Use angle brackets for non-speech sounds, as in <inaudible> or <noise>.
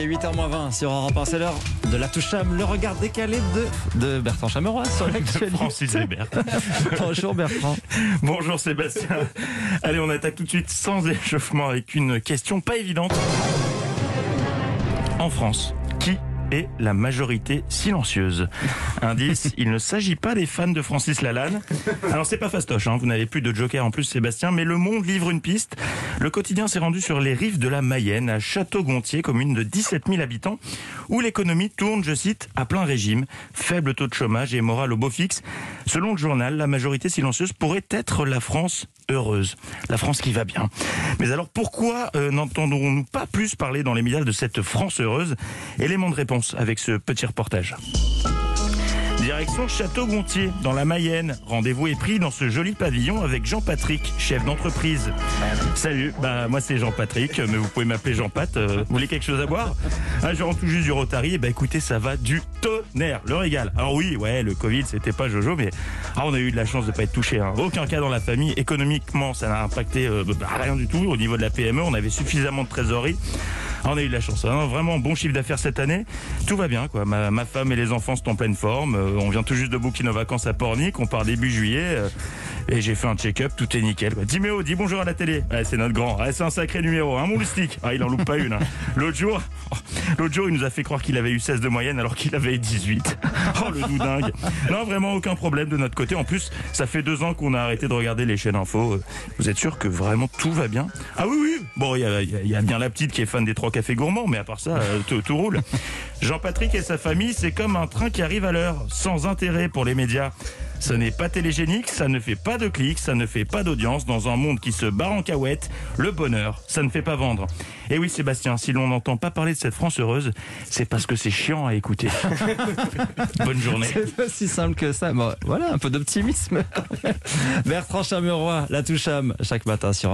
est 8h20 sur Europe 1, c'est l'heure de la toucham, le regard décalé de, de Bertrand Chameroy sur l'actualité. Francis Hébert. <laughs> Bonjour Bertrand. Bonjour Sébastien. Allez, on attaque tout de suite sans échauffement avec une question pas évidente. En France, est la majorité silencieuse Indice, il ne s'agit pas des fans de Francis Lalanne. Alors c'est pas fastoche, hein, vous n'avez plus de joker en plus Sébastien, mais Le Monde livre une piste. Le quotidien s'est rendu sur les rives de la Mayenne, à Château-Gontier, commune de 17 000 habitants, où l'économie tourne, je cite, à plein régime, faible taux de chômage et morale au beau fixe. Selon le journal, la majorité silencieuse pourrait être la France heureuse, la France qui va bien. Mais alors pourquoi euh, n'entendrons-nous pas plus parler dans les médias de cette France heureuse? Élément de réponse avec ce petit reportage. Direction Château-Gontier, dans la Mayenne. Rendez-vous est pris dans ce joli pavillon avec Jean-Patrick, chef d'entreprise. Salut, bah moi c'est Jean-Patrick, mais vous pouvez m'appeler Jean-Pat. Euh, vous voulez quelque chose à boire? Ah, Je rentre tout juste du Rotary, et bah écoutez, ça va du tonnerre, le régal. Alors oui, ouais, le Covid c'était pas Jojo, mais ah, on a eu de la chance de pas être touché. Hein. Aucun cas dans la famille. Économiquement, ça n'a impacté euh, bah, rien du tout. Au niveau de la PME, on avait suffisamment de trésorerie. On a eu de la chance. Hein. Vraiment bon chiffre d'affaires cette année. Tout va bien, quoi. Ma, ma, femme et les enfants sont en pleine forme. Euh, on vient tout juste de booker nos vacances à Pornic. On part début juillet. Euh, et j'ai fait un check-up. Tout est nickel. Quoi. Dis Méo, dis bonjour à la télé. Ouais, c'est notre grand. Ouais, c'est un sacré numéro. Hein, mon moustique. Ah, il en loupe pas une. Hein. <laughs> L'autre jour, <laughs> l'autre jour, il nous a fait croire qu'il avait eu 16 de moyenne alors qu'il avait 18. <laughs> Oh, le doudingue. Non, vraiment aucun problème de notre côté. En plus, ça fait deux ans qu'on a arrêté de regarder les chaînes info. Vous êtes sûr que vraiment tout va bien? Ah oui, oui. Bon, il y, y a, bien la petite qui est fan des trois cafés gourmands, mais à part ça, euh, tout, tout roule. <laughs> Jean-Patrick et sa famille, c'est comme un train qui arrive à l'heure, sans intérêt pour les médias. Ce n'est pas télégénique, ça ne fait pas de clics, ça ne fait pas d'audience. Dans un monde qui se barre en cahuète, le bonheur, ça ne fait pas vendre. Et oui, Sébastien, si l'on n'entend pas parler de cette France heureuse, c'est parce que c'est chiant à écouter. <laughs> Bonne journée. C'est pas si simple que ça. Bon, voilà, un peu d'optimisme. <laughs> Bertrand Chameroy, la toucham, chaque matin sur